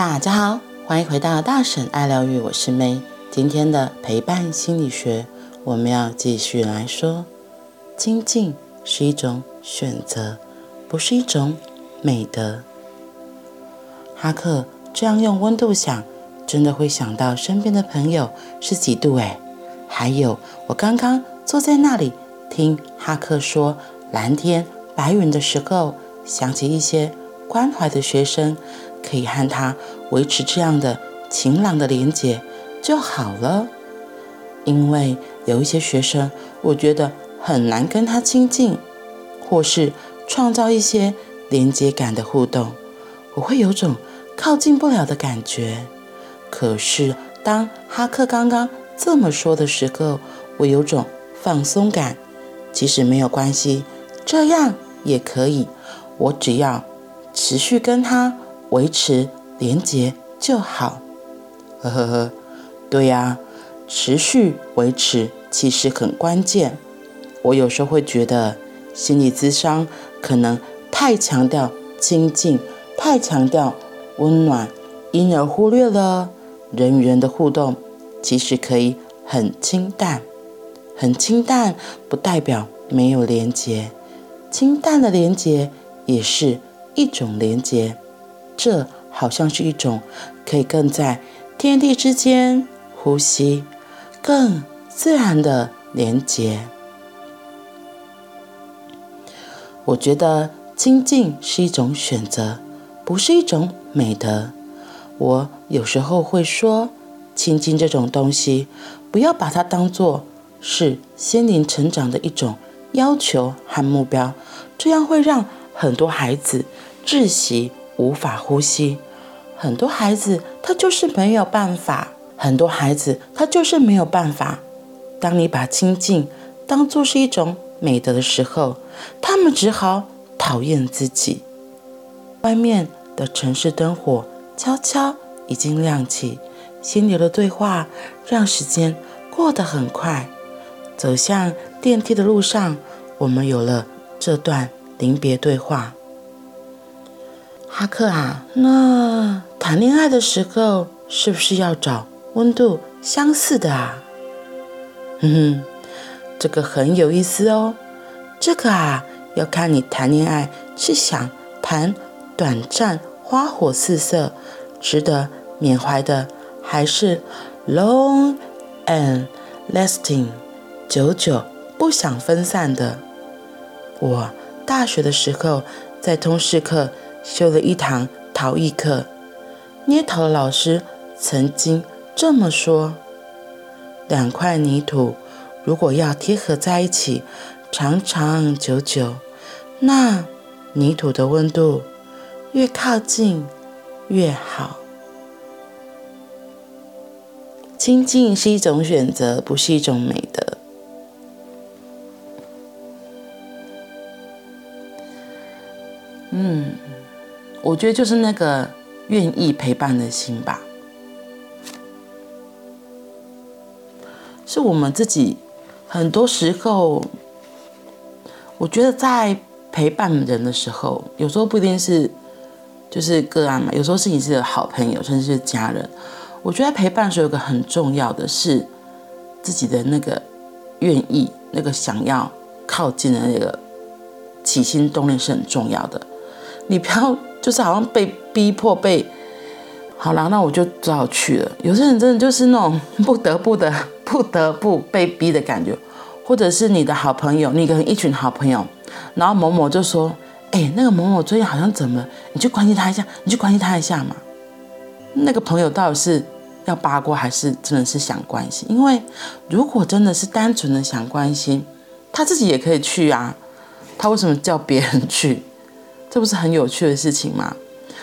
大家好，欢迎回到大婶爱疗愈，我是 May。今天的陪伴心理学，我们要继续来说，精进是一种选择，不是一种美德。哈克这样用温度想，真的会想到身边的朋友是几度诶？还有我刚刚坐在那里听哈克说蓝天白云的时候，想起一些关怀的学生，可以和他维持这样的晴朗的连结就好了。因为有一些学生，我觉得很难跟他亲近，或是创造一些连接感的互动，我会有种靠近不了的感觉。可是当哈克刚刚这么说的时候，我有种放松感。其实没有关系，这样也可以。我只要持续跟他维持连结就好。呵呵呵，对呀，持续维持其实很关键。我有时候会觉得心理咨商可能太强调亲近，太强调温暖，因而忽略了人与人的互动其实可以很清淡。很清淡不代表没有连结，清淡的连结也是一种连结。这好像是一种可以更在天地之间呼吸，更自然的连结。我觉得清静是一种选择，不是一种美德。我有时候会说，清静这种东西，不要把它当做。是心灵成长的一种要求和目标，这样会让很多孩子窒息，无法呼吸。很多孩子他就是没有办法，很多孩子他就是没有办法。当你把清静当作是一种美德的时候，他们只好讨厌自己。外面的城市灯火悄悄已经亮起，心里的对话让时间过得很快。走向电梯的路上，我们有了这段临别对话。哈克啊，那谈恋爱的时候是不是要找温度相似的啊？哼哼，这个很有意思哦。这个啊，要看你谈恋爱是想谈短暂花火四射、值得缅怀的，还是 long and lasting。久久不想分散的。我大学的时候在通识课修了一堂陶艺课，捏陶老师曾经这么说：两块泥土如果要贴合在一起，长长久久，那泥土的温度越靠近越好。清静是一种选择，不是一种美德。我觉得就是那个愿意陪伴的心吧，是我们自己很多时候，我觉得在陪伴人的时候，有时候不一定是就是个案嘛，有时候是你自己的好朋友，甚至是家人。我觉得陪伴的时有个很重要的是自己的那个愿意，那个想要靠近的那个起心动念是很重要的。你不要就是好像被逼迫被，好了，那我就只好去了。有些人真的就是那种 不得不的、不得不被逼的感觉，或者是你的好朋友，你跟一群好朋友，然后某某就说：“哎，那个某某最近好像怎么？你去关心他一下，你去关心他一下嘛。”那个朋友到底是要八卦还是真的是想关心？因为如果真的是单纯的想关心，他自己也可以去啊。他为什么叫别人去？这不是很有趣的事情吗？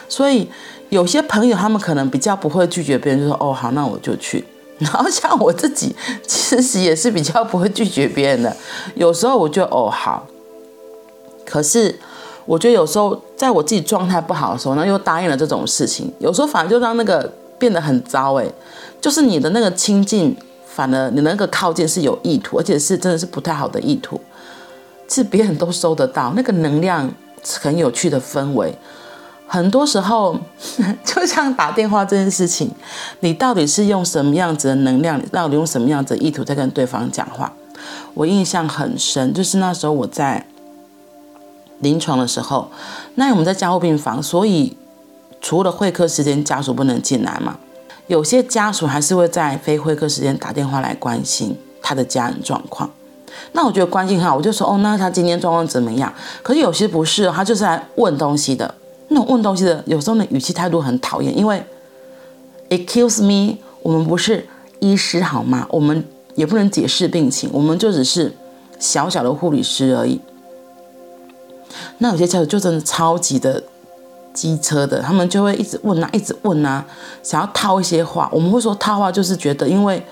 所以有些朋友他们可能比较不会拒绝别人，就说哦好，那我就去。然后像我自己，其实也是比较不会拒绝别人的。有时候我就哦好，可是我觉得有时候在我自己状态不好的时候，那又答应了这种事情，有时候反而就让那个变得很糟诶，就是你的那个亲近，反而你那个靠近是有意图，而且是真的是不太好的意图，是别人都收得到那个能量。很有趣的氛围，很多时候，就像打电话这件事情，你到底是用什么样子的能量，到底用什么样子的意图在跟对方讲话？我印象很深，就是那时候我在临床的时候，那我们在加护病房，所以除了会客时间，家属不能进来嘛。有些家属还是会在非会客时间打电话来关心他的家人状况。那我觉得关心很好，我就说哦，那他今天状况怎么样？可是有些不是，他就是来问东西的。那种问东西的，有时候呢语气态度很讨厌，因为 excuse me，我们不是医师好吗？我们也不能解释病情，我们就只是小小的护理师而已。那有些家属就真的超级的机车的，他们就会一直问啊，一直问啊，想要套一些话。我们会说套话，就是觉得因为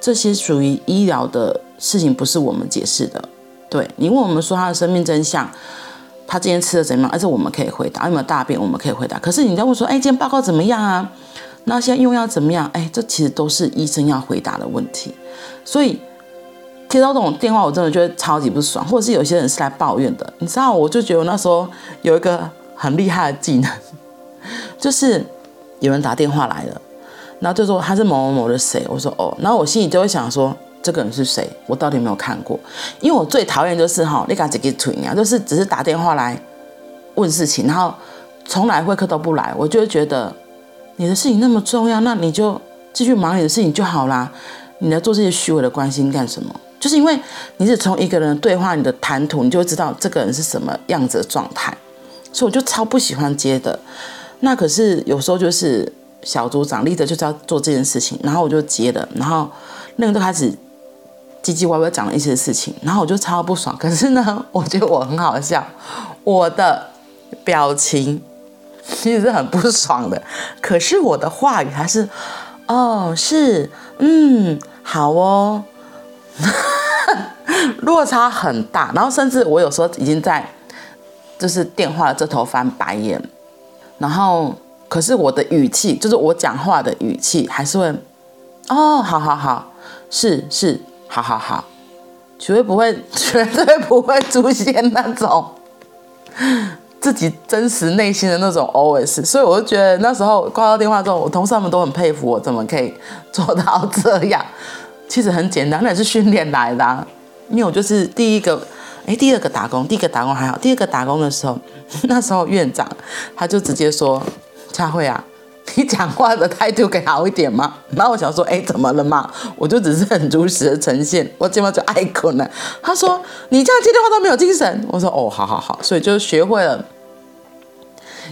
这些属于医疗的事情，不是我们解释的。对，你问我们说他的生命真相。他今天吃的怎么样？而且我们可以回答，有没有大便？我们可以回答。可是你在问说，哎，今天报告怎么样啊？那现在用药怎么样？哎，这其实都是医生要回答的问题。所以接到这种电话，我真的觉得超级不爽。或者是有些人是来抱怨的，你知道，我就觉得我那时候有一个很厉害的技能，就是有人打电话来了，然后就说他是某某某的谁，我说哦，然后我心里就会想说。这个人是谁？我到底有没有看过？因为我最讨厌就是哈，你赶紧给推啊，就是只是打电话来问事情，然后从来会客都不来，我就会觉得你的事情那么重要，那你就继续忙你的事情就好啦。你来做这些虚伪的关心干什么？就是因为你是从一个人的对话，你的谈吐，你就会知道这个人是什么样子的状态，所以我就超不喜欢接的。那可是有时候就是小组长立着就是要做这件事情，然后我就接了，然后那个都开始。唧唧歪歪讲了一些事情，然后我就超不爽。可是呢，我觉得我很好笑，我的表情其实是很不爽的。可是我的话语还是，哦，是，嗯，好哦，落差很大。然后甚至我有时候已经在就是电话这头翻白眼，然后可是我的语气，就是我讲话的语气还是会，哦，好好好，是是。好好好，绝对不会，绝对不会出现那种 自己真实内心的那种 OS。所以我就觉得那时候挂到电话之后，我同事他们都很佩服我，怎么可以做到这样？其实很简单，那也是训练来的。因为我就是第一个，哎，第二个打工，第一个打工还好，第二个打工的时候，那时候院长他就直接说：“佳慧啊。”你讲话的态度可以好一点吗？然后我想说，哎，怎么了嘛？我就只是很如实的呈现，我今晚就爱困了。他说，你这样接电话都没有精神。我说，哦，好好好，所以就学会了，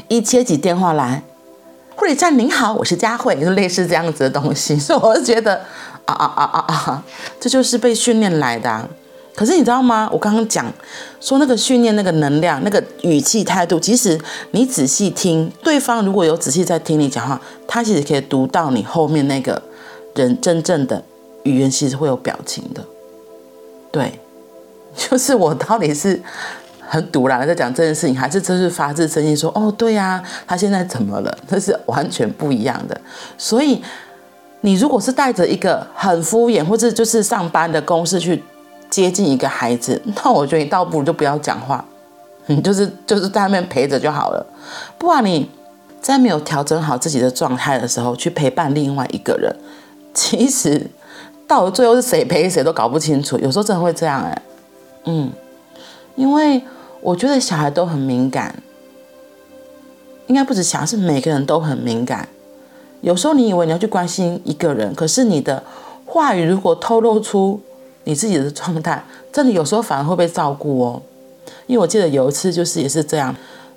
一接起电话来，护理站您好，我是佳慧，就类似这样子的东西。所以我就觉得，啊啊啊啊啊，这就是被训练来的啊。可是你知道吗？我刚刚讲说那个训练那个能量、那个语气态度，其实你仔细听，对方如果有仔细在听你讲话，他其实可以读到你后面那个人真正的语言，其实会有表情的。对，就是我到底是很赌烂的在讲这件事情，还是真是发自真心说哦，对呀，他现在怎么了？这是完全不一样的。所以你如果是带着一个很敷衍，或者就是上班的公式去。接近一个孩子，那我觉得你倒不如就不要讲话，你就是就是在那边陪着就好了。不然你在没有调整好自己的状态的时候，去陪伴另外一个人，其实到了最后是谁陪谁都搞不清楚。有时候真的会这样哎、嗯，因为我觉得小孩都很敏感，应该不止小孩，是每个人都很敏感。有时候你以为你要去关心一个人，可是你的话语如果透露出。你自己的状态，真的有时候反而会被照顾哦。因为我记得有一次就是也是这样，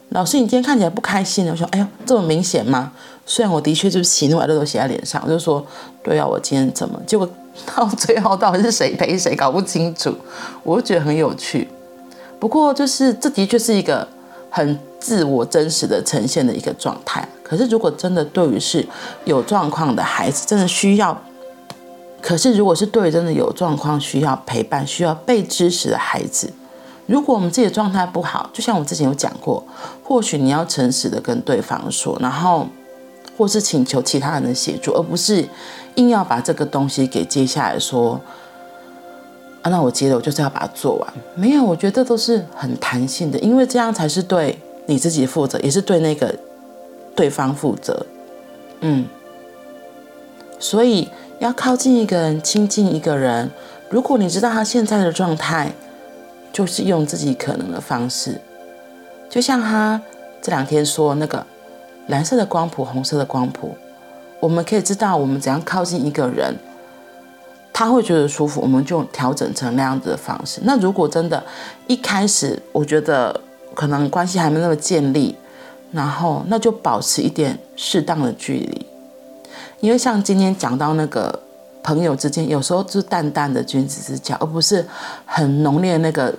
老师，你今天看起来不开心。我说，哎呦，这么明显吗？虽然我的确就是喜怒哀乐都写在脸上，我就说，对啊，我今天怎么？结果到 最后到底是谁陪谁搞不清楚，我就觉得很有趣。不过就是这的确是一个很自我真实的呈现的一个状态。可是如果真的对于是有状况的孩子，真的需要。可是，如果是对真的有状况、需要陪伴、需要被支持的孩子，如果我们自己的状态不好，就像我之前有讲过，或许你要诚实的跟对方说，然后或是请求其他人的协助，而不是硬要把这个东西给接下来说啊，那我接了，我就是要把它做完。没有，我觉得都是很弹性的，因为这样才是对你自己负责，也是对那个对方负责。嗯，所以要靠近一个人，亲近一个人，如果你知道他现在的状态，就是用自己可能的方式，就像他这两天说那个蓝色的光谱、红色的光谱，我们可以知道我们怎样靠近一个人。他会觉得舒服，我们就调整成那样子的方式。那如果真的，一开始我觉得可能关系还没那么建立，然后那就保持一点适当的距离。因为像今天讲到那个朋友之间，有时候是淡淡的君子之交，而不是很浓烈的那个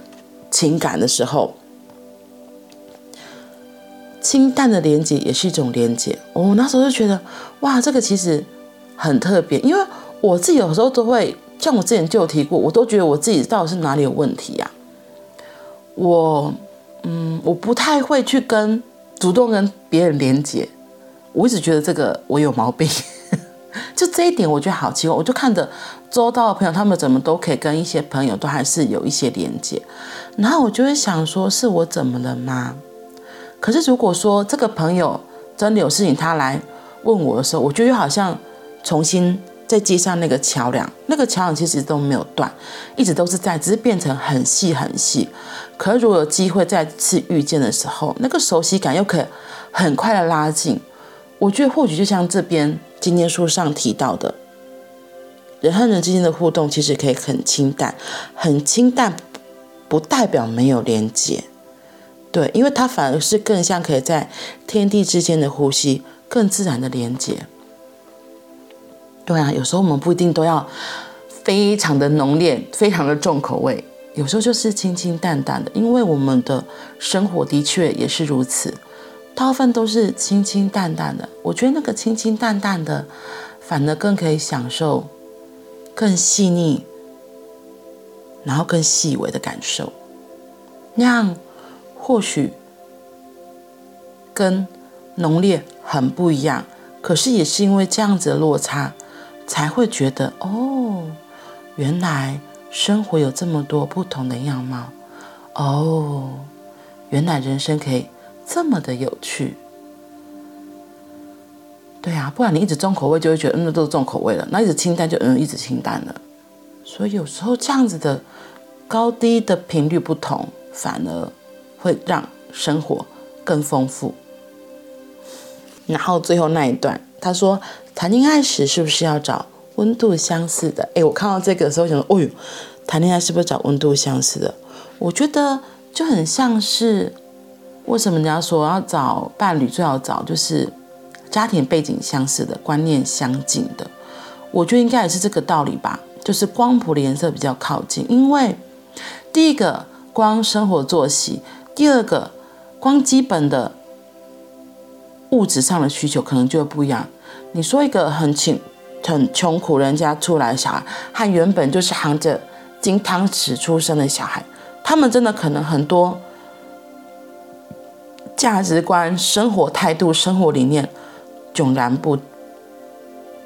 情感的时候，清淡的连接也是一种连接。我那时候就觉得，哇，这个其实很特别，因为。我自己有时候都会，像我之前就有提过，我都觉得我自己到底是哪里有问题呀？我，嗯，我不太会去跟主动跟别人连接，我一直觉得这个我有毛病，就这一点我觉得好奇怪。我就看着周到的朋友，他们怎么都可以跟一些朋友都还是有一些连接，然后我就会想说，是我怎么了吗？可是如果说这个朋友真的有事情，他来问我的时候，我觉得好像重新。在接上那个桥梁，那个桥梁其实都没有断，一直都是在，只是变成很细很细。可是如果有机会再次遇见的时候，那个熟悉感又可以很快的拉近。我觉得或许就像这边今天书上提到的，人和人之间的互动其实可以很清淡，很清淡不代表没有连接，对，因为它反而是更像可以在天地之间的呼吸，更自然的连接。对啊，有时候我们不一定都要非常的浓烈、非常的重口味，有时候就是清清淡淡的，因为我们的生活的确也是如此，大部分都是清清淡淡的。我觉得那个清清淡淡的，反而更可以享受更细腻，然后更细微的感受，那样或许跟浓烈很不一样，可是也是因为这样子的落差。才会觉得哦，原来生活有这么多不同的样貌，哦，原来人生可以这么的有趣。对啊，不然你一直重口味，就会觉得嗯，那都是重口味了；那一直清淡，就嗯，一直清淡了。所以有时候这样子的高低的频率不同，反而会让生活更丰富。然后最后那一段，他说。谈恋爱时是不是要找温度相似的？诶，我看到这个的时候想说，哦哟，谈恋爱是不是找温度相似的？我觉得就很像是，为什么人家说要找伴侣最好找就是家庭背景相似的、观念相近的？我觉得应该也是这个道理吧，就是光谱的颜色比较靠近，因为第一个光生活作息，第二个光基本的物质上的需求可能就会不一样。你说一个很穷、很穷苦人家出来的小孩，和原本就是含着金汤匙出生的小孩，他们真的可能很多价值观、生活态度、生活理念迥然不，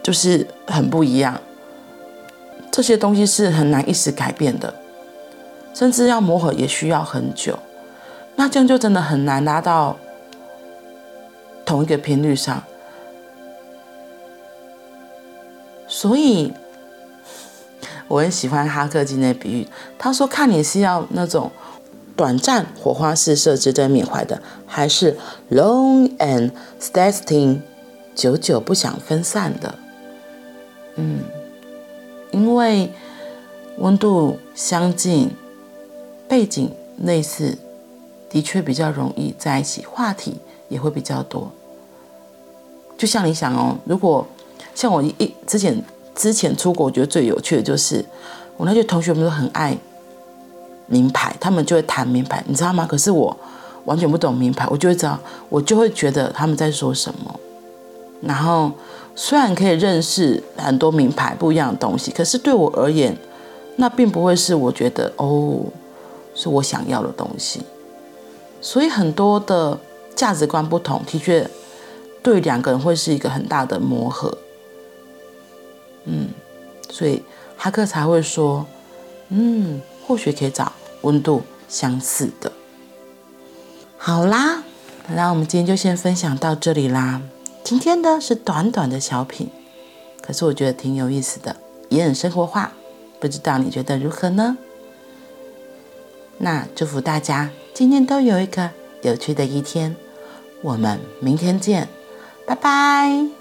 就是很不一样。这些东西是很难一时改变的，甚至要磨合也需要很久。那这样就真的很难拉到同一个频率上。所以，我很喜欢哈克今天的比喻。他说：“看你是要那种短暂火花四射、值得缅怀的，还是 long and lasting 久久不想分散的？”嗯，因为温度相近、背景类似，的确比较容易在一起，话题也会比较多。就像你想哦，如果像我一之前之前出国，我觉得最有趣的就是我那些同学们都很爱名牌，他们就会谈名牌，你知道吗？可是我完全不懂名牌，我就会知道，我就会觉得他们在说什么。然后虽然可以认识很多名牌不一样的东西，可是对我而言，那并不会是我觉得哦，是我想要的东西。所以很多的价值观不同，的确对两个人会是一个很大的磨合。嗯，所以哈克才会说，嗯，或许可以找温度相似的。好啦，那我们今天就先分享到这里啦。今天的是短短的小品，可是我觉得挺有意思的，也很生活化。不知道你觉得如何呢？那祝福大家今天都有一个有趣的一天。我们明天见，拜拜。